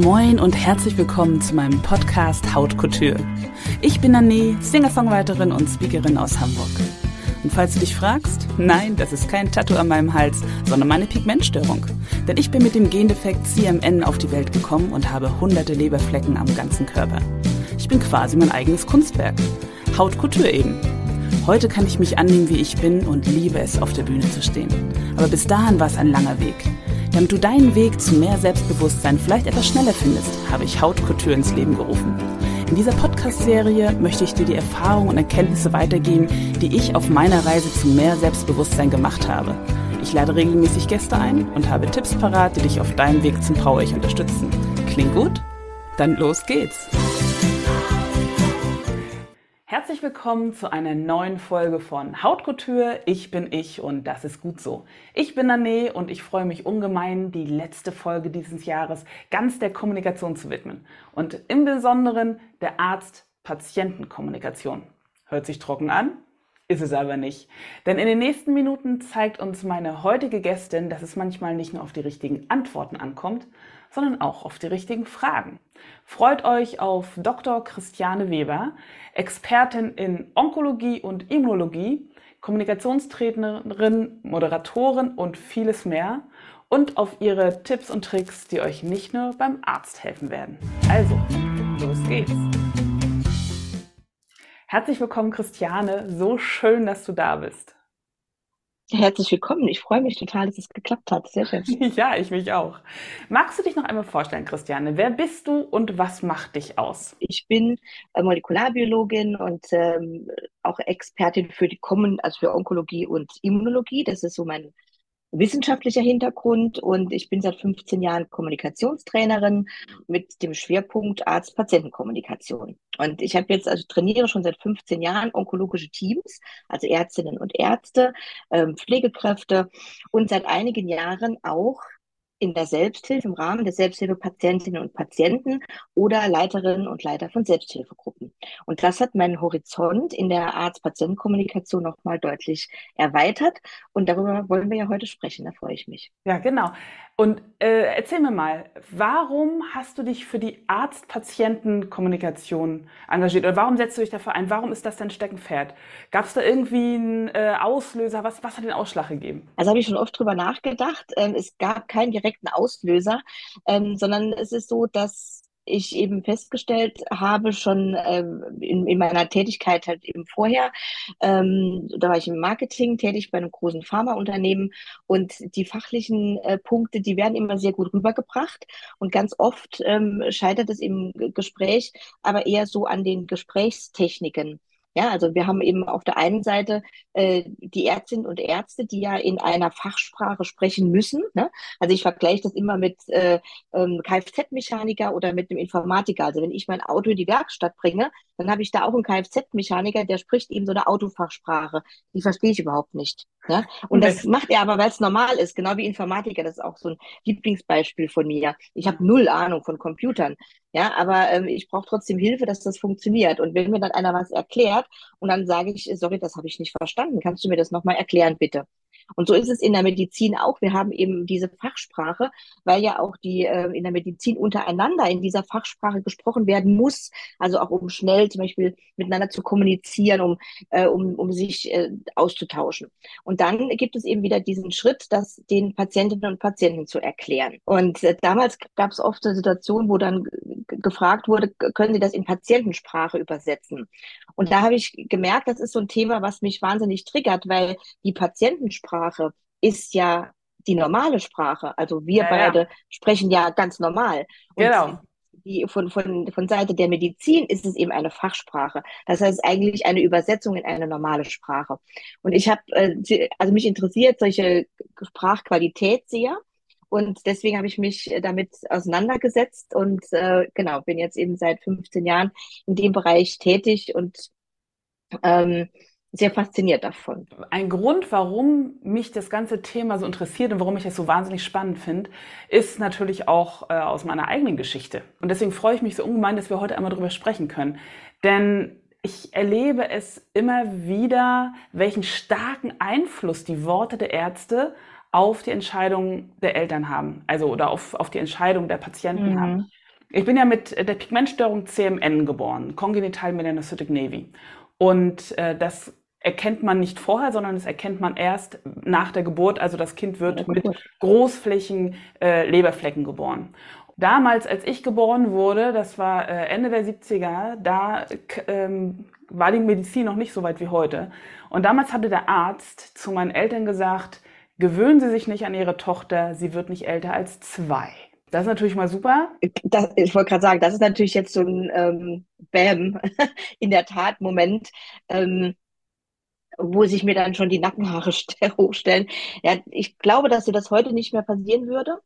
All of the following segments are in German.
Moin und herzlich willkommen zu meinem Podcast Haut Couture. Ich bin Anne, Singer-Songwriterin und Speakerin aus Hamburg. Und falls du dich fragst, nein, das ist kein Tattoo an meinem Hals, sondern meine Pigmentstörung. Denn ich bin mit dem Gendefekt CMN auf die Welt gekommen und habe hunderte Leberflecken am ganzen Körper. Ich bin quasi mein eigenes Kunstwerk. Haut Couture eben. Heute kann ich mich annehmen, wie ich bin und liebe es, auf der Bühne zu stehen. Aber bis dahin war es ein langer Weg. Damit du deinen Weg zu mehr Selbstbewusstsein vielleicht etwas schneller findest, habe ich Hautkultur ins Leben gerufen. In dieser Podcast-Serie möchte ich dir die Erfahrungen und Erkenntnisse weitergeben, die ich auf meiner Reise zu mehr Selbstbewusstsein gemacht habe. Ich lade regelmäßig Gäste ein und habe Tipps parat, die dich auf deinem Weg zum Power-Ich unterstützen. Klingt gut? Dann los geht's! Herzlich willkommen zu einer neuen Folge von Hautkultur. Ich bin ich und das ist gut so. Ich bin Nane und ich freue mich ungemein, die letzte Folge dieses Jahres ganz der Kommunikation zu widmen und im Besonderen der Arzt-Patienten-Kommunikation. Hört sich trocken an? Ist es aber nicht. Denn in den nächsten Minuten zeigt uns meine heutige Gästin, dass es manchmal nicht nur auf die richtigen Antworten ankommt, sondern auch auf die richtigen Fragen. Freut euch auf Dr. Christiane Weber, Expertin in Onkologie und Immunologie, Kommunikationstrainerin, Moderatorin und vieles mehr und auf ihre Tipps und Tricks, die euch nicht nur beim Arzt helfen werden. Also, los geht's! Herzlich willkommen, Christiane. So schön, dass du da bist. Herzlich willkommen. Ich freue mich total, dass es geklappt hat. Sehr schön. Ja, ich mich auch. Magst du dich noch einmal vorstellen, Christiane? Wer bist du und was macht dich aus? Ich bin äh, Molekularbiologin und ähm, auch Expertin für die Kommen, also für Onkologie und Immunologie. Das ist so mein wissenschaftlicher Hintergrund und ich bin seit 15 Jahren Kommunikationstrainerin mit dem Schwerpunkt Arzt-Patienten-Kommunikation. Und ich habe jetzt, also trainiere schon seit 15 Jahren onkologische Teams, also Ärztinnen und Ärzte, ähm, Pflegekräfte und seit einigen Jahren auch in der Selbsthilfe, im Rahmen der Selbsthilfe Patientinnen und Patienten oder Leiterinnen und Leiter von Selbsthilfegruppen. Und das hat meinen Horizont in der Arzt-Patienten-Kommunikation nochmal deutlich erweitert. Und darüber wollen wir ja heute sprechen, da freue ich mich. Ja, genau. Und äh, erzähl mir mal, warum hast du dich für die Arzt-Patienten-Kommunikation engagiert? Oder warum setzt du dich dafür ein? Warum ist das dein Steckenpferd? Gab es da irgendwie einen äh, Auslöser? Was, was hat den Ausschlag gegeben? Also habe ich schon oft drüber nachgedacht. Ähm, es gab keinen direkten Auslöser, ähm, sondern es ist so, dass ich eben festgestellt habe, schon ähm, in, in, meiner Tätigkeit halt eben vorher, ähm, da war ich im Marketing tätig bei einem großen Pharmaunternehmen und die fachlichen äh, Punkte, die werden immer sehr gut rübergebracht und ganz oft ähm, scheitert es im Gespräch, aber eher so an den Gesprächstechniken. Ja, also wir haben eben auf der einen Seite äh, die Ärztinnen und Ärzte, die ja in einer Fachsprache sprechen müssen. Ne? Also ich vergleiche das immer mit äh, ähm, Kfz-Mechaniker oder mit einem Informatiker. Also wenn ich mein Auto in die Werkstatt bringe, dann habe ich da auch einen Kfz-Mechaniker, der spricht eben so eine Autofachsprache. Die verstehe ich überhaupt nicht. Ne? Und das macht er aber, weil es normal ist, genau wie Informatiker. Das ist auch so ein Lieblingsbeispiel von mir. Ich habe null Ahnung von Computern. Ja, aber ähm, ich brauche trotzdem Hilfe, dass das funktioniert. Und wenn mir dann einer was erklärt und dann sage ich, sorry, das habe ich nicht verstanden, kannst du mir das nochmal erklären, bitte? Und so ist es in der Medizin auch. Wir haben eben diese Fachsprache, weil ja auch die äh, in der Medizin untereinander in dieser Fachsprache gesprochen werden muss. Also auch um schnell zum Beispiel miteinander zu kommunizieren, um, äh, um, um sich äh, auszutauschen. Und dann gibt es eben wieder diesen Schritt, das den Patientinnen und Patienten zu erklären. Und äh, damals gab es oft eine Situation, wo dann gefragt wurde, können Sie das in Patientensprache übersetzen? Und da habe ich gemerkt, das ist so ein Thema, was mich wahnsinnig triggert, weil die Patientensprache Sprache ist ja die normale Sprache. Also wir ja, beide ja. sprechen ja ganz normal. Und genau. Die, von, von, von Seite der Medizin ist es eben eine Fachsprache. Das heißt eigentlich eine Übersetzung in eine normale Sprache. Und ich habe, äh, also mich interessiert solche Sprachqualität sehr. Und deswegen habe ich mich damit auseinandergesetzt und äh, genau, bin jetzt eben seit 15 Jahren in dem Bereich tätig und ähm, sehr fasziniert davon. Ein Grund, warum mich das ganze Thema so interessiert und warum ich es so wahnsinnig spannend finde, ist natürlich auch äh, aus meiner eigenen Geschichte. Und deswegen freue ich mich so ungemein, dass wir heute einmal darüber sprechen können. Denn ich erlebe es immer wieder, welchen starken Einfluss die Worte der Ärzte auf die Entscheidung der Eltern haben, also oder auf, auf die Entscheidung der Patienten mhm. haben. Ich bin ja mit der Pigmentstörung CMN geboren, Congenital Melanocytic Navy. Und äh, das erkennt man nicht vorher, sondern das erkennt man erst nach der Geburt. Also das Kind wird mit großflächigen äh, Leberflecken geboren. Damals, als ich geboren wurde, das war äh, Ende der 70er, da ähm, war die Medizin noch nicht so weit wie heute. Und damals hatte der Arzt zu meinen Eltern gesagt, gewöhnen Sie sich nicht an Ihre Tochter, sie wird nicht älter als zwei. Das ist natürlich mal super. Das, ich wollte gerade sagen, das ist natürlich jetzt so ein ähm, Bam, in der Tat Moment, ähm, wo sich mir dann schon die Nackenhaare hochstellen. Ja, ich glaube, dass dir das heute nicht mehr passieren würde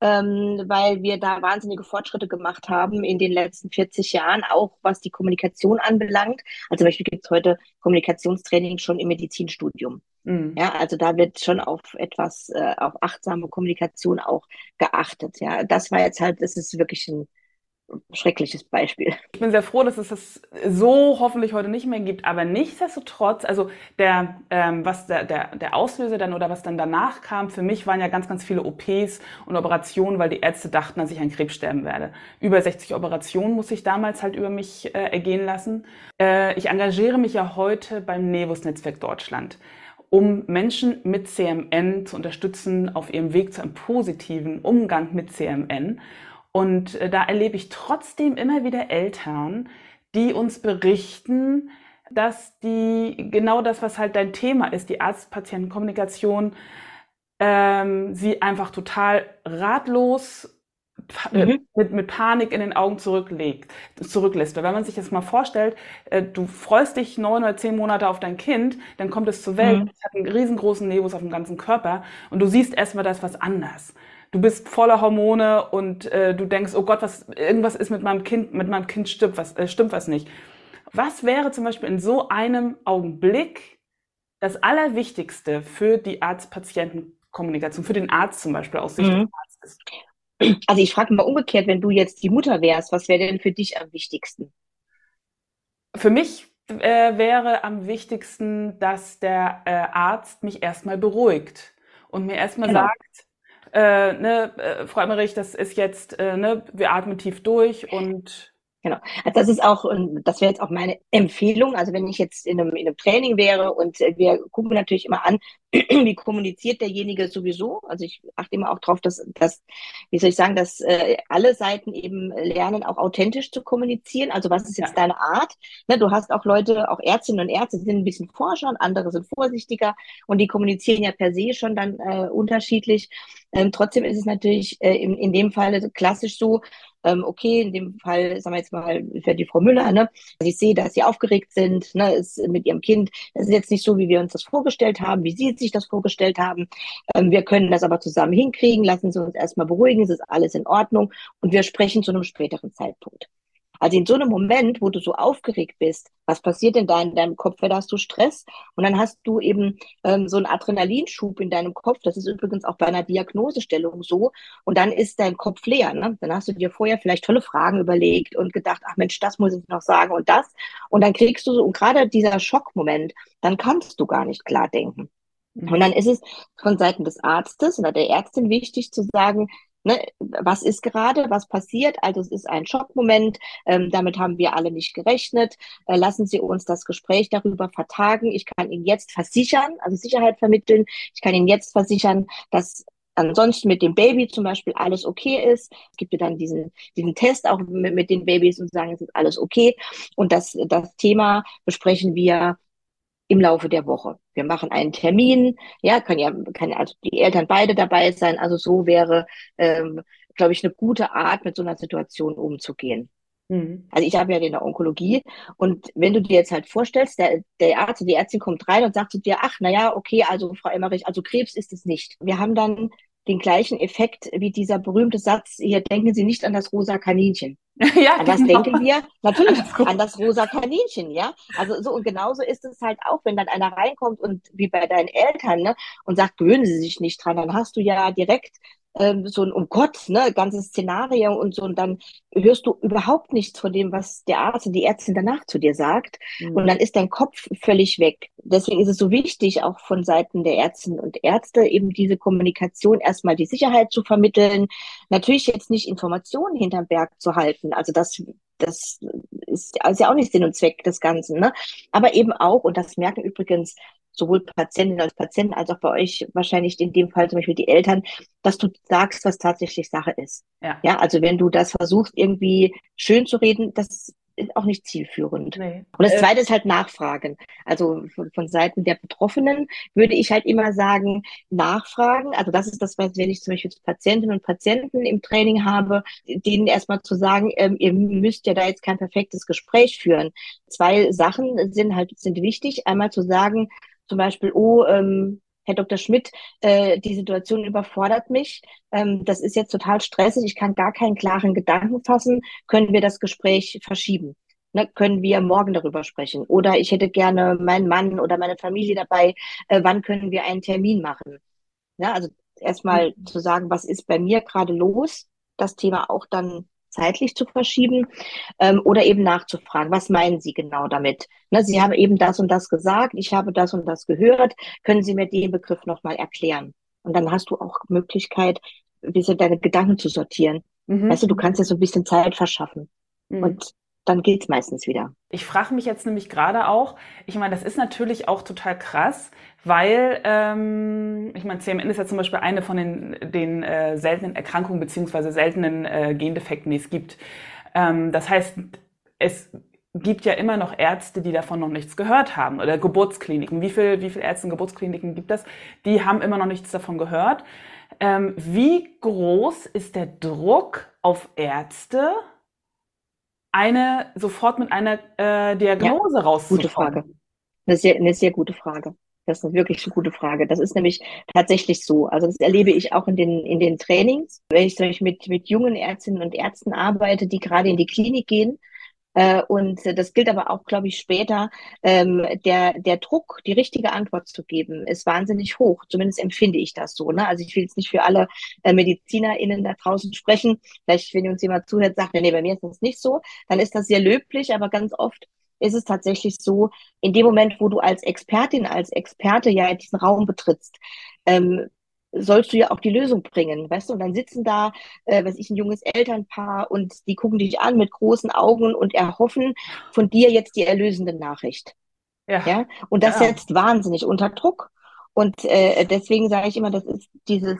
ähm, weil wir da wahnsinnige Fortschritte gemacht haben in den letzten 40 Jahren, auch was die Kommunikation anbelangt. Also zum Beispiel gibt es heute Kommunikationstraining schon im Medizinstudium. Mhm. Ja, also da wird schon auf etwas, äh, auf achtsame Kommunikation auch geachtet. Ja, das war jetzt halt, das ist wirklich ein schreckliches Beispiel. Ich bin sehr froh, dass es das so hoffentlich heute nicht mehr gibt, aber nichtsdestotrotz, also der, ähm, was der, der, der Auslöser dann oder was dann danach kam, für mich waren ja ganz, ganz viele OPs und Operationen, weil die Ärzte dachten, dass ich an Krebs sterben werde. Über 60 Operationen muss ich damals halt über mich äh, ergehen lassen. Äh, ich engagiere mich ja heute beim Nevus Netzwerk Deutschland um Menschen mit CMN zu unterstützen auf ihrem Weg zu einem positiven Umgang mit CMN. Und äh, da erlebe ich trotzdem immer wieder Eltern, die uns berichten, dass die genau das, was halt dein Thema ist, die Arzt-Patienten-Kommunikation, ähm, sie einfach total ratlos äh, mhm. mit, mit Panik in den Augen zurücklegt, zurücklässt. Weil wenn man sich das mal vorstellt, äh, du freust dich neun oder zehn Monate auf dein Kind, dann kommt es zur Welt, mhm. es hat einen riesengroßen Nebus auf dem ganzen Körper und du siehst erstmal, da ist was anders du bist voller Hormone und äh, du denkst, oh Gott, was, irgendwas ist mit meinem Kind, mit meinem Kind stimmt was, äh, stimmt was nicht. Was wäre zum Beispiel in so einem Augenblick das Allerwichtigste für die Arzt-Patienten-Kommunikation, für den Arzt zum Beispiel aus Sicht mhm. des Arztes? Also ich frage mal umgekehrt, wenn du jetzt die Mutter wärst, was wäre denn für dich am wichtigsten? Für mich äh, wäre am wichtigsten, dass der äh, Arzt mich erstmal beruhigt und mir erstmal genau. sagt, äh, ne, äh, Frau Emmerich, das ist jetzt, äh, ne, wir atmen tief durch und Genau. Also das ist auch, das wäre jetzt auch meine Empfehlung. Also wenn ich jetzt in einem, in einem Training wäre und wir gucken natürlich immer an, wie kommuniziert derjenige sowieso. Also ich achte immer auch drauf, dass, dass wie soll ich sagen, dass äh, alle Seiten eben lernen, auch authentisch zu kommunizieren. Also was ist jetzt ja. deine Art? Ne, du hast auch Leute, auch Ärztinnen und Ärzte, die sind ein bisschen forscher und andere sind vorsichtiger und die kommunizieren ja per se schon dann äh, unterschiedlich. Ähm, trotzdem ist es natürlich äh, in, in dem Fall klassisch so, ähm, okay, in dem Fall, sagen wir jetzt mal, für die Frau Müller, ne, also ich sehe, dass sie aufgeregt sind, ne, ist mit ihrem Kind, das ist jetzt nicht so, wie wir uns das vorgestellt haben, wie Sie sich das vorgestellt haben. Ähm, wir können das aber zusammen hinkriegen, lassen Sie uns erstmal beruhigen, es ist alles in Ordnung. Und wir sprechen zu einem späteren Zeitpunkt. Also in so einem Moment, wo du so aufgeregt bist, was passiert denn da in deinem Kopf? Da hast du Stress und dann hast du eben ähm, so einen Adrenalinschub in deinem Kopf. Das ist übrigens auch bei einer Diagnosestellung so. Und dann ist dein Kopf leer. Ne? Dann hast du dir vorher vielleicht tolle Fragen überlegt und gedacht, ach Mensch, das muss ich noch sagen und das. Und dann kriegst du so, und gerade dieser Schockmoment, dann kannst du gar nicht klar denken. Mhm. Und dann ist es von Seiten des Arztes oder der Ärztin wichtig zu sagen, ne, was ist gerade, was passiert. Also es ist ein Schockmoment, ähm, damit haben wir alle nicht gerechnet. Äh, lassen Sie uns das Gespräch darüber vertagen. Ich kann Ihnen jetzt versichern, also Sicherheit vermitteln. Ich kann Ihnen jetzt versichern, dass ansonsten mit dem Baby zum Beispiel alles okay ist. Es gibt ja dann diesen, diesen Test auch mit, mit den Babys und sagen, es ist alles okay. Und das, das Thema besprechen wir im Laufe der Woche. Wir machen einen Termin, ja, kann ja, kann also die Eltern beide dabei sein. Also so wäre, ähm, glaube ich, eine gute Art, mit so einer Situation umzugehen. Mhm. Also ich habe ja in der Onkologie und wenn du dir jetzt halt vorstellst, der, der Arzt, die Ärztin kommt rein und sagt zu dir, ach, na ja, okay, also Frau Emmerich, also Krebs ist es nicht. Wir haben dann den gleichen Effekt wie dieser berühmte Satz, hier denken Sie nicht an das rosa Kaninchen. ja, an das genau. denken wir natürlich an das rosa Kaninchen, ja. Also so und genauso ist es halt auch, wenn dann einer reinkommt und wie bei deinen Eltern, ne, und sagt, gewöhnen Sie sich nicht dran, dann hast du ja direkt ähm, so ein, um Gott, ne, ganzes Szenario und so, und dann hörst du überhaupt nichts von dem, was der Arzt und die Ärztin danach zu dir sagt. Mhm. Und dann ist dein Kopf völlig weg. Deswegen ist es so wichtig, auch von Seiten der Ärztinnen und Ärzte eben diese Kommunikation erstmal die Sicherheit zu vermitteln. Natürlich jetzt nicht Informationen hinterm Berg zu halten. Also das das ist, ist ja auch nicht Sinn und Zweck des Ganzen, ne? Aber eben auch, und das merken übrigens sowohl Patientinnen als Patienten als auch bei euch wahrscheinlich in dem Fall zum Beispiel die Eltern, dass du sagst, was tatsächlich Sache ist. Ja. ja, also wenn du das versuchst irgendwie schön zu reden, das ist auch nicht zielführend. Nee. Und das äh, Zweite ist halt Nachfragen. Also von, von Seiten der Betroffenen würde ich halt immer sagen, Nachfragen. Also das ist das, was wenn ich zum Beispiel Patientinnen und Patienten im Training habe, denen erstmal zu sagen, ähm, ihr müsst ja da jetzt kein perfektes Gespräch führen. Zwei Sachen sind halt sind wichtig. Einmal zu sagen, zum Beispiel, oh, ähm, Herr Dr. Schmidt, äh, die Situation überfordert mich. Ähm, das ist jetzt total stressig. Ich kann gar keinen klaren Gedanken fassen. Können wir das Gespräch verschieben? Ne, können wir morgen darüber sprechen? Oder ich hätte gerne meinen Mann oder meine Familie dabei. Äh, wann können wir einen Termin machen? Ja, also erstmal mhm. zu sagen, was ist bei mir gerade los? Das Thema auch dann zeitlich zu verschieben ähm, oder eben nachzufragen, was meinen Sie genau damit? Ne, Sie haben eben das und das gesagt, ich habe das und das gehört, können Sie mir den Begriff nochmal erklären? Und dann hast du auch Möglichkeit, ein bisschen deine Gedanken zu sortieren. Mhm. Weißt du, du kannst dir so ein bisschen Zeit verschaffen. Mhm. Und dann geht's meistens wieder. Ich frage mich jetzt nämlich gerade auch, ich meine, das ist natürlich auch total krass, weil, ähm, ich meine, CMN ist ja zum Beispiel eine von den, den äh, seltenen Erkrankungen beziehungsweise seltenen äh, Gendefekten, die es gibt. Ähm, das heißt, es gibt ja immer noch Ärzte, die davon noch nichts gehört haben oder Geburtskliniken. Wie viele wie viel Ärzte und Geburtskliniken gibt es? Die haben immer noch nichts davon gehört. Ähm, wie groß ist der Druck auf Ärzte, eine sofort mit einer äh, Diagnose ja, rauszukommen? Gute Frage. Eine sehr, eine sehr gute Frage. Das ist eine wirklich eine gute Frage. Das ist nämlich tatsächlich so. Also das erlebe ich auch in den, in den Trainings. Wenn ich zum Beispiel mit, mit jungen Ärztinnen und Ärzten arbeite, die gerade in die Klinik gehen, äh, und das gilt aber auch, glaube ich, später. Ähm, der, der Druck, die richtige Antwort zu geben, ist wahnsinnig hoch. Zumindest empfinde ich das so. Ne? Also ich will jetzt nicht für alle äh, MedizinerInnen da draußen sprechen. Vielleicht, wenn uns jemand zuhört, sagt, nee, bei mir ist das nicht so, dann ist das sehr löblich, aber ganz oft ist es tatsächlich so, in dem Moment, wo du als Expertin, als Experte ja diesen Raum betrittst, ähm, sollst du ja auch die Lösung bringen, weißt du? Und dann sitzen da, äh, weiß ich, ein junges Elternpaar und die gucken dich an mit großen Augen und erhoffen von dir jetzt die erlösende Nachricht. Ja. ja? Und das ja. setzt wahnsinnig unter Druck. Und äh, deswegen sage ich immer, das ist dieses,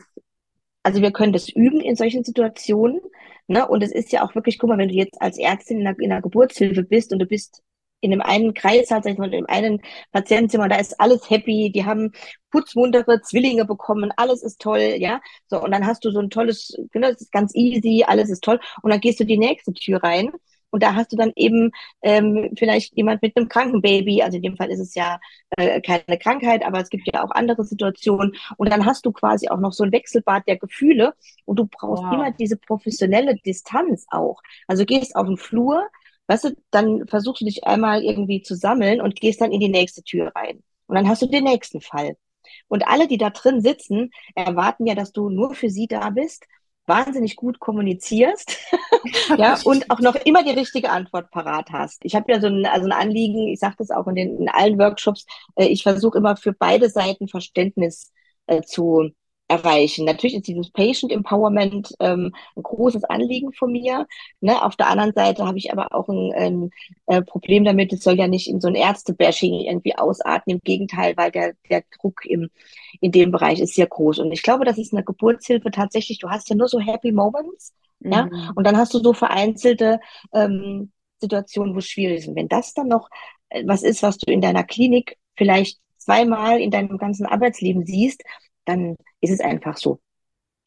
also wir können das üben in solchen Situationen. Ne? Und es ist ja auch wirklich, guck mal, wenn du jetzt als Ärztin in der, in der Geburtshilfe bist und du bist in dem einen Kreis hat, sag ich mal, in dem einen Patientenzimmer, da ist alles happy, die haben putzmuntere Zwillinge bekommen, alles ist toll, ja. So, und dann hast du so ein tolles, genau, das ist ganz easy, alles ist toll. Und dann gehst du die nächste Tür rein und da hast du dann eben ähm, vielleicht jemand mit einem kranken Baby, also in dem Fall ist es ja äh, keine Krankheit, aber es gibt ja auch andere Situationen. Und dann hast du quasi auch noch so ein Wechselbad der Gefühle und du brauchst wow. immer diese professionelle Distanz auch. Also gehst auf den Flur, weißt du, dann versuchst du dich einmal irgendwie zu sammeln und gehst dann in die nächste Tür rein. Und dann hast du den nächsten Fall. Und alle, die da drin sitzen, erwarten ja, dass du nur für sie da bist, wahnsinnig gut kommunizierst ja, und auch noch immer die richtige Antwort parat hast. Ich habe ja so ein, also ein Anliegen, ich sage das auch in, den, in allen Workshops, äh, ich versuche immer für beide Seiten Verständnis äh, zu, erreichen. Natürlich ist dieses Patient Empowerment ähm, ein großes Anliegen von mir. Ne? Auf der anderen Seite habe ich aber auch ein, ein, äh, Problem damit, es soll ja nicht in so ein Ärztebashing irgendwie ausarten. Im Gegenteil, weil der, der Druck im, in dem Bereich ist sehr groß. Und ich glaube, das ist eine Geburtshilfe tatsächlich, du hast ja nur so Happy Moments. Mhm. Ja? Und dann hast du so vereinzelte ähm, Situationen, wo es schwierig ist. Und wenn das dann noch äh, was ist, was du in deiner Klinik vielleicht zweimal in deinem ganzen Arbeitsleben siehst, dann ist es einfach so.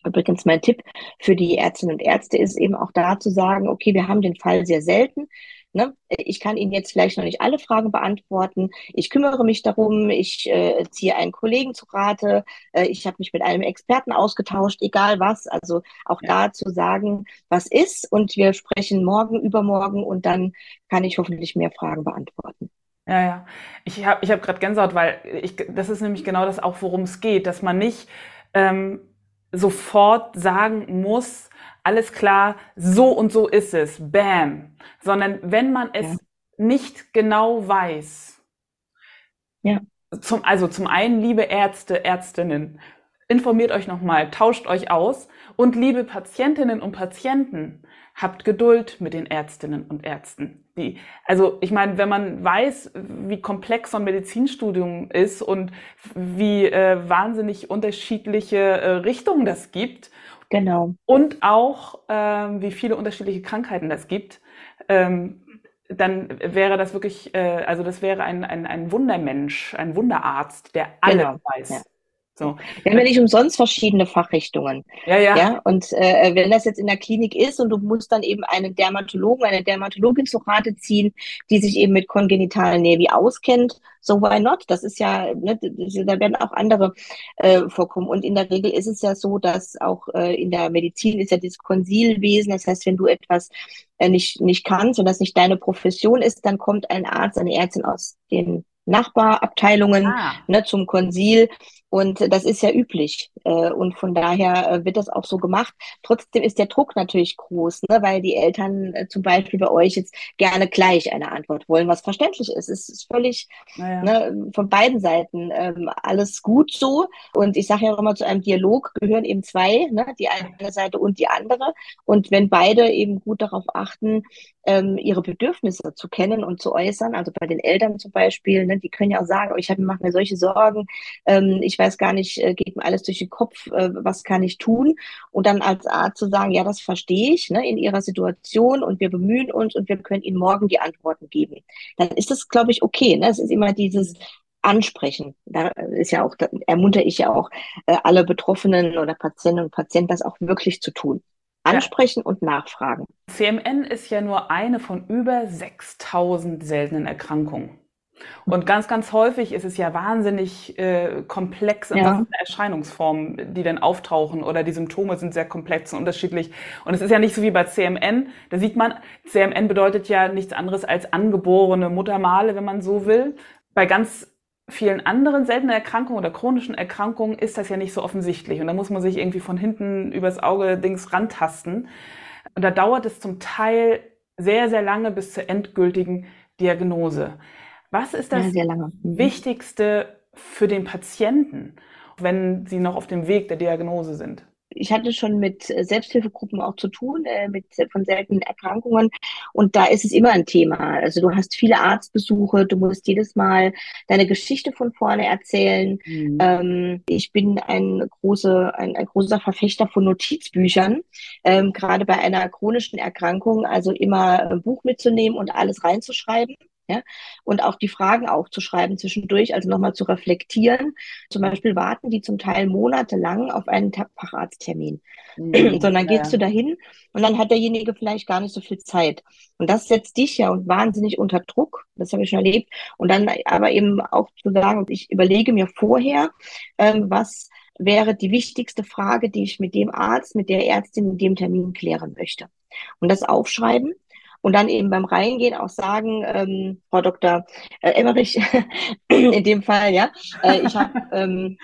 Übrigens, mein Tipp für die Ärztinnen und Ärzte ist eben auch da zu sagen, okay, wir haben den Fall sehr selten. Ne? Ich kann Ihnen jetzt vielleicht noch nicht alle Fragen beantworten. Ich kümmere mich darum. Ich äh, ziehe einen Kollegen zu Rate. Äh, ich habe mich mit einem Experten ausgetauscht, egal was. Also auch ja. da zu sagen, was ist. Und wir sprechen morgen, übermorgen und dann kann ich hoffentlich mehr Fragen beantworten. Ja, ja. Ich habe ich hab gerade Gänsehaut, weil ich, das ist nämlich genau das auch, worum es geht, dass man nicht ähm, sofort sagen muss, alles klar, so und so ist es, bam, sondern wenn man es ja. nicht genau weiß. Ja. Zum, also zum einen, liebe Ärzte, Ärztinnen, informiert euch nochmal, tauscht euch aus und liebe Patientinnen und Patienten, habt Geduld mit den Ärztinnen und Ärzten. Die, also ich meine, wenn man weiß, wie komplex so ein Medizinstudium ist und wie äh, wahnsinnig unterschiedliche äh, Richtungen das gibt, genau. und auch äh, wie viele unterschiedliche Krankheiten das gibt, ähm, dann wäre das wirklich, äh, also das wäre ein, ein, ein Wundermensch, ein Wunderarzt, der alles genau. weiß. Ja. So. Wir haben ja nicht umsonst verschiedene Fachrichtungen. Ja, ja. ja? Und äh, wenn das jetzt in der Klinik ist und du musst dann eben einen Dermatologen, eine Dermatologin zu Rate ziehen, die sich eben mit kongenitalen Nevi auskennt, so why not? Das ist ja, ne, da werden auch andere äh, vorkommen. Und in der Regel ist es ja so, dass auch äh, in der Medizin ist ja dieses Konsilwesen. Das heißt, wenn du etwas äh, nicht, nicht kannst und das nicht deine Profession ist, dann kommt ein Arzt, eine Ärztin aus den Nachbarabteilungen ah. ne, zum Konsil und das ist ja üblich. Äh, und von daher äh, wird das auch so gemacht. Trotzdem ist der Druck natürlich groß, ne? weil die Eltern äh, zum Beispiel bei euch jetzt gerne gleich eine Antwort wollen, was verständlich ist. Es ist völlig naja. ne, von beiden Seiten ähm, alles gut so. Und ich sage ja auch immer, zu einem Dialog gehören eben zwei, ne? die eine Seite und die andere. Und wenn beide eben gut darauf achten, ähm, ihre Bedürfnisse zu kennen und zu äußern, also bei den Eltern zum Beispiel, ne, die können ja auch sagen, oh, ich mache mir solche Sorgen, ähm, ich weiß gar nicht, äh, geht mir alles durch den Kopf, äh, was kann ich tun? Und dann als Arzt zu sagen, ja, das verstehe ich ne, in Ihrer Situation und wir bemühen uns und wir können Ihnen morgen die Antworten geben. Dann ist das, glaube ich, okay. Ne? Es ist immer dieses Ansprechen. Da ist ja auch, da ermuntere ich ja auch äh, alle Betroffenen oder Patientinnen und Patienten, das auch wirklich zu tun. Ansprechen ja. und nachfragen. CMN ist ja nur eine von über 6000 seltenen Erkrankungen. Und ganz, ganz häufig ist es ja wahnsinnig äh, komplex, ja. was Erscheinungsformen, die dann auftauchen oder die Symptome sind sehr komplex und unterschiedlich. Und es ist ja nicht so wie bei CMN. Da sieht man, CMN bedeutet ja nichts anderes als angeborene Muttermale, wenn man so will. Bei ganz vielen anderen seltenen Erkrankungen oder chronischen Erkrankungen ist das ja nicht so offensichtlich. Und da muss man sich irgendwie von hinten übers Auge Dings rantasten. Und da dauert es zum Teil sehr, sehr lange bis zur endgültigen Diagnose. Was ist das ja, mhm. Wichtigste für den Patienten, wenn sie noch auf dem Weg der Diagnose sind? ich hatte schon mit äh, Selbsthilfegruppen auch zu tun, äh, mit von seltenen Erkrankungen. Und da ist es immer ein Thema. Also du hast viele Arztbesuche, du musst jedes Mal deine Geschichte von vorne erzählen. Mhm. Ähm, ich bin ein, große, ein, ein, großer Verfechter von Notizbüchern, ähm, gerade bei einer chronischen Erkrankung, also immer ein Buch mitzunehmen und alles reinzuschreiben. Ja? Und auch die Fragen aufzuschreiben zwischendurch, also nochmal zu reflektieren. Zum Beispiel warten die zum Teil monatelang auf einen Facharzttermin. Mhm, Sondern ja. gehst du dahin und dann hat derjenige vielleicht gar nicht so viel Zeit. Und das setzt dich ja und wahnsinnig unter Druck. Das habe ich schon erlebt. Und dann aber eben auch zu sagen, ich überlege mir vorher, ähm, was wäre die wichtigste Frage, die ich mit dem Arzt, mit der Ärztin in dem Termin klären möchte. Und das aufschreiben und dann eben beim Reingehen auch sagen, ähm, Frau Dr. Äh, Emmerich, in dem Fall, ja, äh, ich habe ähm,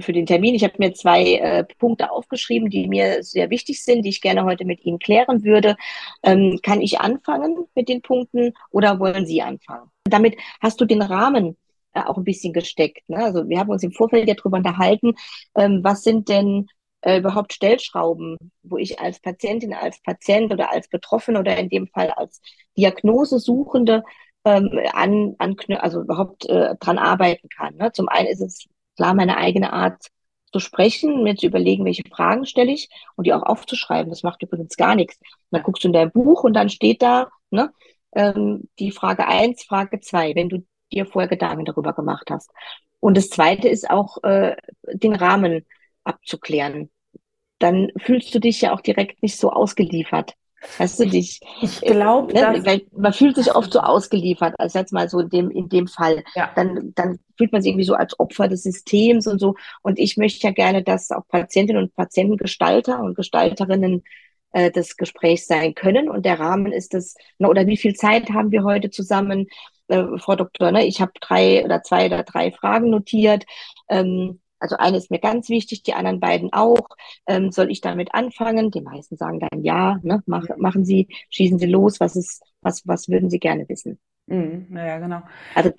für den Termin, ich habe mir zwei äh, Punkte aufgeschrieben, die mir sehr wichtig sind, die ich gerne heute mit Ihnen klären würde. Ähm, kann ich anfangen mit den Punkten oder wollen Sie anfangen? Damit hast du den Rahmen äh, auch ein bisschen gesteckt. Ne? Also wir haben uns im Vorfeld ja darüber unterhalten, ähm, was sind denn äh, überhaupt Stellschrauben, wo ich als Patientin, als Patient oder als Betroffene oder in dem Fall als Diagnosesuchende ähm, an, an, also überhaupt äh, dran arbeiten kann. Ne? Zum einen ist es klar meine eigene Art zu sprechen, mir zu überlegen, welche Fragen stelle ich und die auch aufzuschreiben. Das macht übrigens gar nichts. dann guckst du in dein Buch und dann steht da ne, ähm, die Frage eins, Frage zwei, wenn du dir vorher Gedanken darüber gemacht hast. Und das Zweite ist auch äh, den Rahmen abzuklären. Dann fühlst du dich ja auch direkt nicht so ausgeliefert. Weißt du dich? Ich glaube, ne, man fühlt sich oft so ausgeliefert, als jetzt mal so in dem, in dem Fall. Ja. Dann, dann fühlt man sich irgendwie so als Opfer des Systems und so. Und ich möchte ja gerne, dass auch Patientinnen und Patienten Gestalter und Gestalterinnen äh, des Gesprächs sein können. Und der Rahmen ist das, ne, oder wie viel Zeit haben wir heute zusammen? Äh, Frau Doktor, ne, ich habe drei oder zwei oder drei Fragen notiert. Ähm, Also eine ist mir ganz wichtig, die anderen beiden auch. Ähm, soll ich damit anfangen? Die meisten sagen dann ja, ne? Mach, machen Sie, schießen Sie los, was ist, was, was würden Sie gerne wissen? Mhm, ja, genau. Also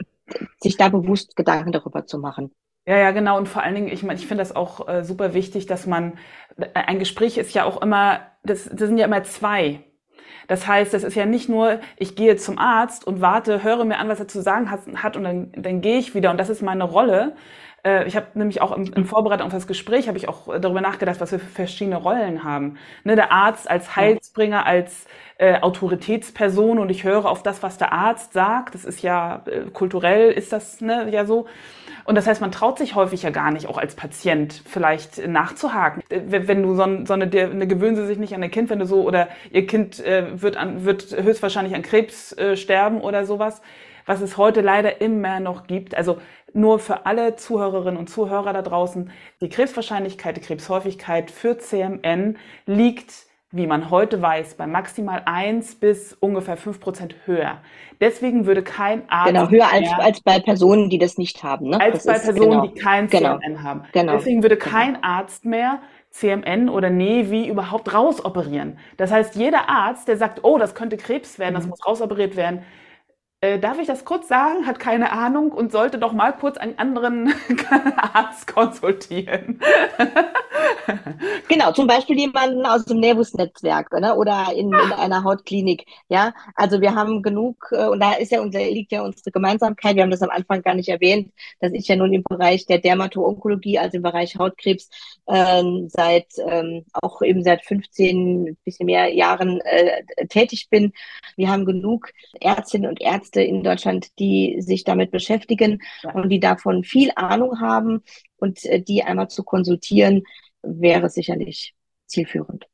sich da bewusst Gedanken darüber zu machen. Ja, ja, genau. Und vor allen Dingen, ich meine, ich finde das auch äh, super wichtig, dass man, ein Gespräch ist ja auch immer, das, das sind ja immer zwei. Das heißt, das ist ja nicht nur, ich gehe zum Arzt und warte, höre mir an, was er zu sagen hat, hat und dann, dann gehe ich wieder und das ist meine Rolle. Äh, ich habe nämlich auch im, im Vorbereitung auf das Gespräch, habe ich auch darüber nachgedacht, was wir für verschiedene Rollen haben. Ne, der Arzt als Heilsbringer, als äh, Autoritätsperson und ich höre auf das, was der Arzt sagt. Das ist ja äh, kulturell ist das ne, ja so. Und das heißt, man traut sich häufig ja gar nicht, auch als Patient vielleicht nachzuhaken. Wenn du so, so eine, eine gewöhnen Sie sich nicht an ein Kind, wenn du so, oder Ihr Kind äh, wird, an, wird höchstwahrscheinlich an Krebs äh, sterben oder sowas, was es heute leider immer noch gibt. Also nur für alle Zuhörerinnen und Zuhörer da draußen, die Krebswahrscheinlichkeit, die Krebshäufigkeit für CMN liegt wie man heute weiß, bei maximal eins bis ungefähr fünf Prozent höher. Deswegen würde kein Arzt. Genau, höher als, als bei Personen, die das nicht haben. Ne? Als das bei ist, Personen, genau, die kein genau, CMN haben. Genau, Deswegen würde genau. kein Arzt mehr CMN oder NEVI überhaupt rausoperieren. Das heißt, jeder Arzt, der sagt, oh, das könnte Krebs werden, das Mhm. muss rausoperiert werden, äh, darf ich das kurz sagen, hat keine Ahnung und sollte doch mal kurz einen anderen Arzt konsultieren. Genau, zum Beispiel jemanden aus dem Nervus-Netzwerk ne? oder in, in einer Hautklinik. Ja, also wir haben genug, äh, und da ist ja unser, liegt ja unsere Gemeinsamkeit. Wir haben das am Anfang gar nicht erwähnt, dass ich ja nun im Bereich der Dermato-Onkologie, also im Bereich Hautkrebs, ähm, seit ähm, auch eben seit 15, bisschen mehr Jahren äh, tätig bin. Wir haben genug Ärztinnen und Ärzte in Deutschland, die sich damit beschäftigen und die davon viel Ahnung haben und äh, die einmal zu konsultieren, wäre sicherlich zielführend.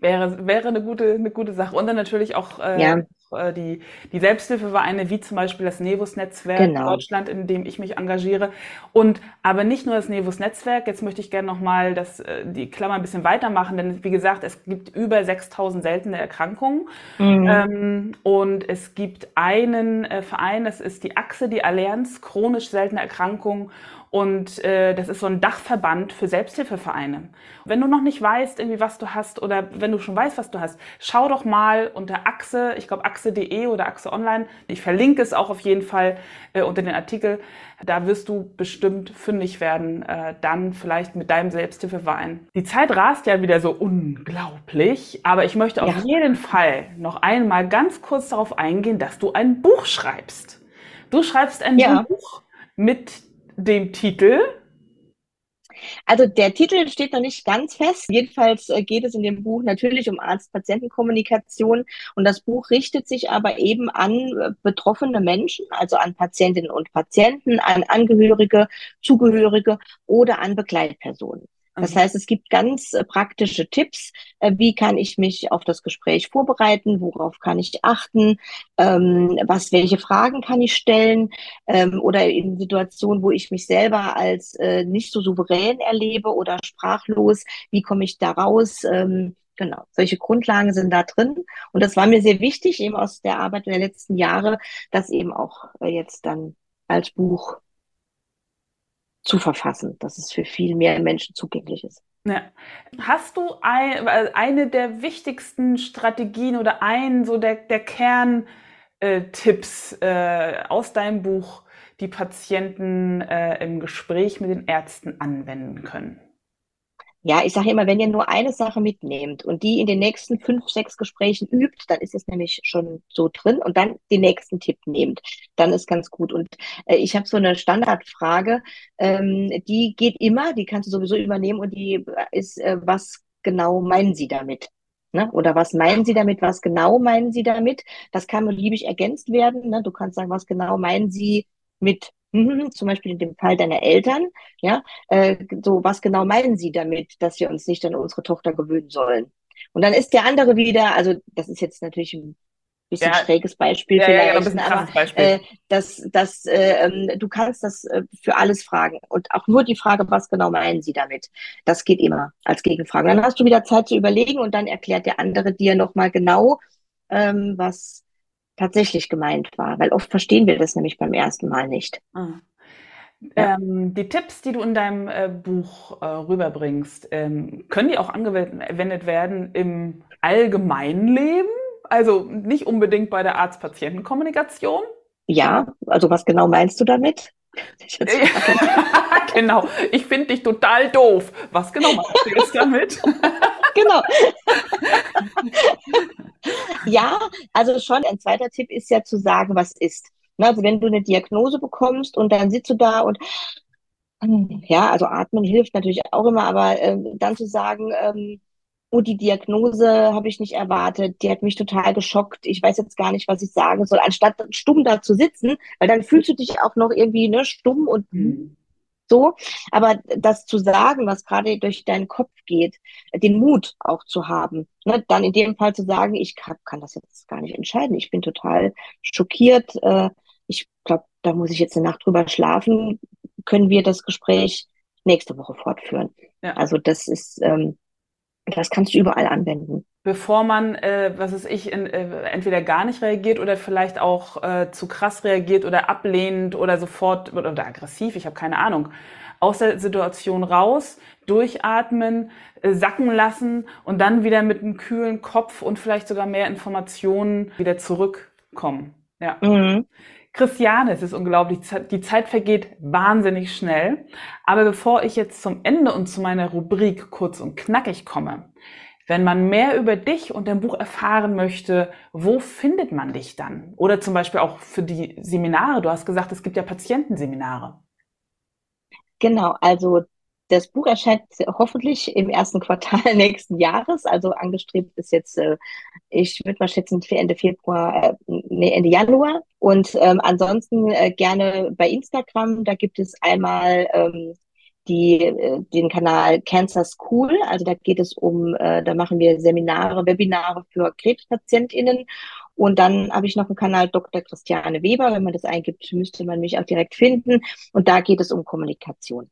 Wäre, wäre eine gute, eine gute Sache. Und dann natürlich auch äh, Ja. äh, die, die Selbsthilfevereine, wie zum Beispiel das Nevus-Netzwerk Genau. Deutschland, in dem ich mich engagiere. Und aber nicht nur das Nevus-Netzwerk, jetzt möchte ich gerne nochmal das, äh, die Klammer ein bisschen weitermachen, denn wie gesagt, es gibt über 6000 seltene Erkrankungen. Mhm. Ähm, und es gibt einen äh, Verein, das ist die Achse, die Allianz chronisch seltene Erkrankungen. Und äh, das ist so ein Dachverband für Selbsthilfevereine. Wenn du noch nicht weißt, irgendwie was du hast oder wenn du schon weißt, was du hast, schau doch mal unter Achse, ich glaube achse.de oder Achse Online. Ich verlinke es auch auf jeden Fall äh, unter den Artikel. Da wirst du bestimmt fündig werden, äh, dann vielleicht mit deinem Selbsthilfeverein. Die Zeit rast ja wieder so unglaublich, aber ich möchte auf Ja. jeden Fall noch einmal ganz kurz darauf eingehen, dass du ein Buch schreibst. Du schreibst ein Ja. Buch mit dem Titel Also der Titel steht noch nicht ganz fest. Jedenfalls äh, geht es in dem Buch natürlich um Arzt-Patienten-Kommunikation und das Buch richtet sich aber eben an äh, betroffene Menschen, also an Patientinnen und Patienten, an Angehörige, Zugehörige oder an Begleitpersonen. Das heißt, es gibt ganz äh, praktische Tipps. Äh, wie kann ich mich auf das Gespräch vorbereiten? Worauf kann ich achten? Ähm, was, welche Fragen kann ich stellen? Ähm, oder in Situationen, wo ich mich selber als äh, nicht so souverän erlebe oder sprachlos, wie komme ich da raus? Ähm, genau, solche Grundlagen sind da drin. Und das war mir sehr wichtig, eben aus der Arbeit der letzten Jahre, das eben auch jetzt dann als Buch zu verfassen, dass es für viel mehr Menschen zugänglich ist. Ja. Hast du ein, eine der wichtigsten Strategien oder einen so der, der Kerntipps äh, äh, aus deinem Buch, die Patienten äh, im Gespräch mit den Ärzten anwenden können? Ja, ich sage immer, wenn ihr nur eine Sache mitnehmt und die in den nächsten fünf, sechs Gesprächen übt, dann ist es nämlich schon so drin und dann den nächsten Tipp nehmt, dann ist ganz gut. Und äh, ich habe so eine Standardfrage, ähm, die geht immer, die kannst du sowieso übernehmen und die ist, äh, was genau meinen Sie damit? Ne? Oder was meinen Sie damit? Was genau meinen Sie damit? Das kann beliebig ergänzt werden. Ne? Du kannst sagen, was genau meinen Sie mit Mhm, zum Beispiel in dem Fall deiner Eltern, ja, äh, so was genau meinen Sie damit, dass wir uns nicht an unsere Tochter gewöhnen sollen? Und dann ist der andere wieder, also das ist jetzt natürlich ein bisschen Ja. schräges Beispiel Ja, ja, ja, ein vielleicht, bisschen ne, aber Beispiel. äh, das, das, äh, ähm, du kannst das äh, für alles fragen und auch nur die Frage, was genau meinen Sie damit? Das geht immer als Gegenfrage. Dann hast du wieder Zeit zu überlegen und dann erklärt der andere dir nochmal genau, ähm, was tatsächlich gemeint war, weil oft verstehen wir das nämlich beim ersten Mal nicht. Ah. Ja. Ähm, die Tipps, die du in deinem äh, Buch äh, rüberbringst, ähm, können die auch angewendet werden im allgemeinen Leben? Also nicht unbedingt bei der Arzt-Patienten-Kommunikation? Ja, also was genau meinst du damit? genau, ich finde dich total doof. Was genau meinst du jetzt damit? genau. ja, also schon ein zweiter Tipp ist ja zu sagen, was ist. Also wenn du eine Diagnose bekommst und dann sitzt du da und ja, also atmen hilft natürlich auch immer, aber äh, dann zu sagen, ähm, oh, die Diagnose habe ich nicht erwartet, die hat mich total geschockt, ich weiß jetzt gar nicht, was ich sagen soll, anstatt stumm da zu sitzen, weil dann fühlst du dich auch noch irgendwie ne, stumm und mhm. So. Aber das zu sagen, was gerade durch deinen Kopf geht, den Mut auch zu haben, ne, dann in dem Fall zu sagen, ich kann, kann das jetzt gar nicht entscheiden, ich bin total schockiert, äh, ich glaube, da muss ich jetzt eine Nacht drüber schlafen, können wir das Gespräch nächste Woche fortführen. Ja. Also das ist, ähm, das kannst du überall anwenden. Bevor man, äh, was weiß ich, in, äh, entweder gar nicht reagiert oder vielleicht auch äh, zu krass reagiert oder ablehnend oder sofort oder, oder aggressiv, ich habe keine Ahnung, aus der Situation raus, durchatmen, äh, sacken lassen und dann wieder mit einem kühlen Kopf und vielleicht sogar mehr Informationen wieder zurückkommen. Ja. Mhm. Christiane, es ist unglaublich, die Zeit vergeht wahnsinnig schnell. Aber bevor ich jetzt zum Ende und zu meiner Rubrik kurz und knackig komme, wenn man mehr über dich und dein Buch erfahren möchte, wo findet man dich dann? Oder zum Beispiel auch für die Seminare. Du hast gesagt, es gibt ja Patientenseminare. Genau, also das Buch erscheint hoffentlich im ersten Quartal nächsten Jahres. Also angestrebt ist jetzt, äh, ich würde mal schätzen, für Ende Februar, äh, nee, Ende Januar. Und ähm, ansonsten äh, gerne bei Instagram. Da gibt es einmal ähm, die, äh, den Kanal Cancer School. Also da geht es um, äh, da machen wir Seminare, Webinare für KrebspatientInnen. Und dann habe ich noch einen Kanal Dr. Christiane Weber. Wenn man das eingibt, müsste man mich auch direkt finden. Und da geht es um Kommunikation.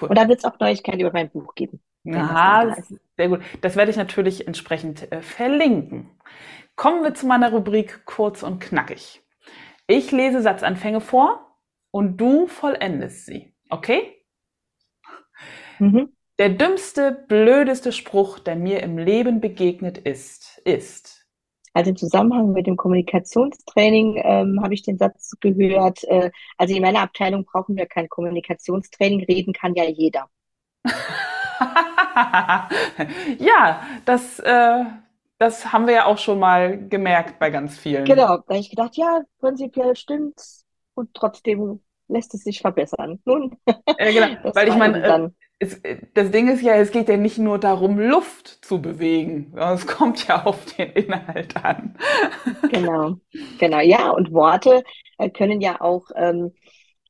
Cool. Und da wird es auch Neuigkeiten über mein Buch geben. Aha, sehr gut. Das werde ich natürlich entsprechend äh, verlinken. Kommen wir zu meiner Rubrik kurz und knackig. Ich lese Satzanfänge vor und du vollendest sie. Okay? Mhm. Der dümmste, blödeste Spruch, der mir im Leben begegnet ist, ist. Also im Zusammenhang mit dem Kommunikationstraining ähm, habe ich den Satz gehört, äh, also in meiner Abteilung brauchen wir kein Kommunikationstraining, reden kann ja jeder. ja, das, äh, das haben wir ja auch schon mal gemerkt bei ganz vielen. Genau, da habe ich gedacht, ja, prinzipiell stimmt's und trotzdem lässt es sich verbessern. Nun, ja, genau. weil ich meine, es, das Ding ist ja, es geht ja nicht nur darum, Luft zu bewegen, sondern es kommt ja auf den Inhalt an. Genau, genau, ja, und Worte äh, können ja auch, ähm,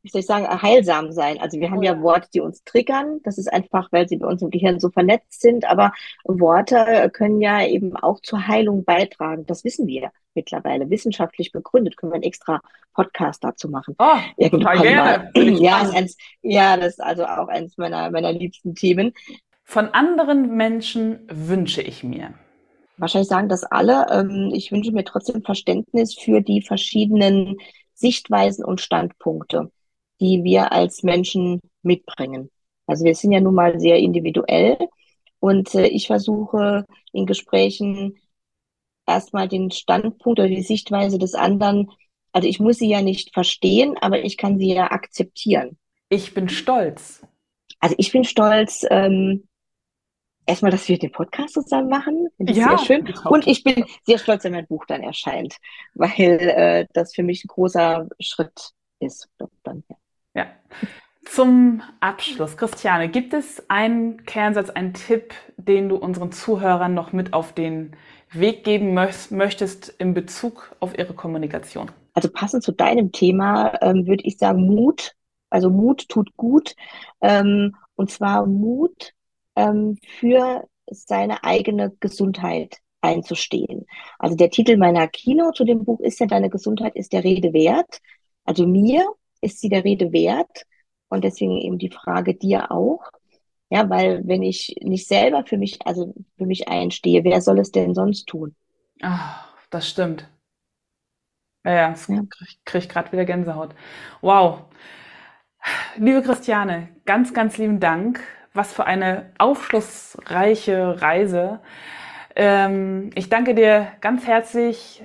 wie soll ich sagen, heilsam sein. Also wir haben ja. Worte, die uns triggern. Das ist einfach, weil sie bei uns im Gehirn so vernetzt sind. Aber Worte können ja eben auch zur Heilung beitragen. Das wissen wir mittlerweile. Wissenschaftlich begründet. Können wir einen extra Podcast dazu machen. Oh, total gerne. Ja, eins, ja, das ist also auch eines meiner, meiner liebsten Themen. Von anderen Menschen wünsche ich mir. Wahrscheinlich sagen das alle. Ähm, ich wünsche mir trotzdem Verständnis für die verschiedenen Sichtweisen und Standpunkte die wir als Menschen mitbringen. Also wir sind ja nun mal sehr individuell und äh, ich versuche in Gesprächen erstmal den Standpunkt oder die Sichtweise des anderen, also ich muss sie ja nicht verstehen, aber ich kann sie ja akzeptieren. Ich bin stolz. Also ich bin stolz, ähm, erstmal, dass wir den Podcast zusammen machen. Ja, sehr schön. Und ich bin sehr stolz, wenn mein Buch dann erscheint, weil äh, das für mich ein großer Schritt ist. Dann, ja. Ja. Zum Abschluss, Christiane, gibt es einen Kernsatz, einen Tipp, den du unseren Zuhörern noch mit auf den Weg geben möchtest in Bezug auf ihre Kommunikation? Also passend zu deinem Thema ähm, würde ich sagen Mut. Also Mut tut gut. Ähm, und zwar Mut ähm, für seine eigene Gesundheit einzustehen. Also der Titel meiner Kino zu dem Buch ist ja, deine Gesundheit ist der Rede wert. Also mir ist sie der Rede wert? Und deswegen eben die Frage dir auch. Ja, weil wenn ich nicht selber für mich, also für mich einstehe, wer soll es denn sonst tun? Ach, das stimmt. Ja, ja, das ja. kriege ich gerade wieder Gänsehaut. Wow. Liebe Christiane, ganz, ganz lieben Dank. Was für eine aufschlussreiche Reise. Ähm, ich danke dir ganz herzlich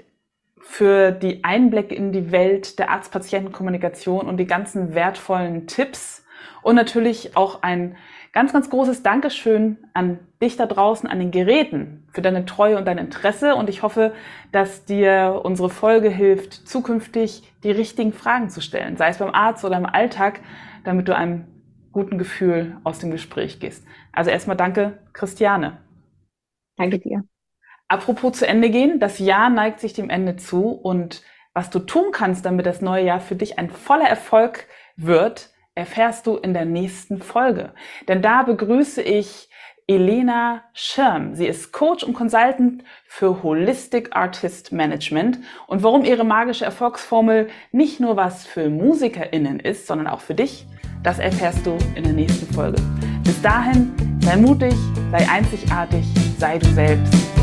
für die Einblicke in die Welt der Arzt-Patienten-Kommunikation und die ganzen wertvollen Tipps und natürlich auch ein ganz, ganz großes Dankeschön an dich da draußen, an den Geräten für deine Treue und dein Interesse und ich hoffe, dass dir unsere Folge hilft, zukünftig die richtigen Fragen zu stellen, sei es beim Arzt oder im Alltag, damit du einem guten Gefühl aus dem Gespräch gehst. Also erstmal danke, Christiane. Danke dir. Apropos zu Ende gehen, das Jahr neigt sich dem Ende zu und was du tun kannst, damit das neue Jahr für dich ein voller Erfolg wird, erfährst du in der nächsten Folge. Denn da begrüße ich Elena Schirm. Sie ist Coach und Consultant für Holistic Artist Management. Und warum ihre magische Erfolgsformel nicht nur was für MusikerInnen ist, sondern auch für dich, das erfährst du in der nächsten Folge. Bis dahin, sei mutig, sei einzigartig, sei du selbst.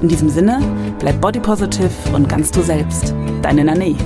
In diesem Sinne, bleib body positive und ganz du selbst. Deine Nane.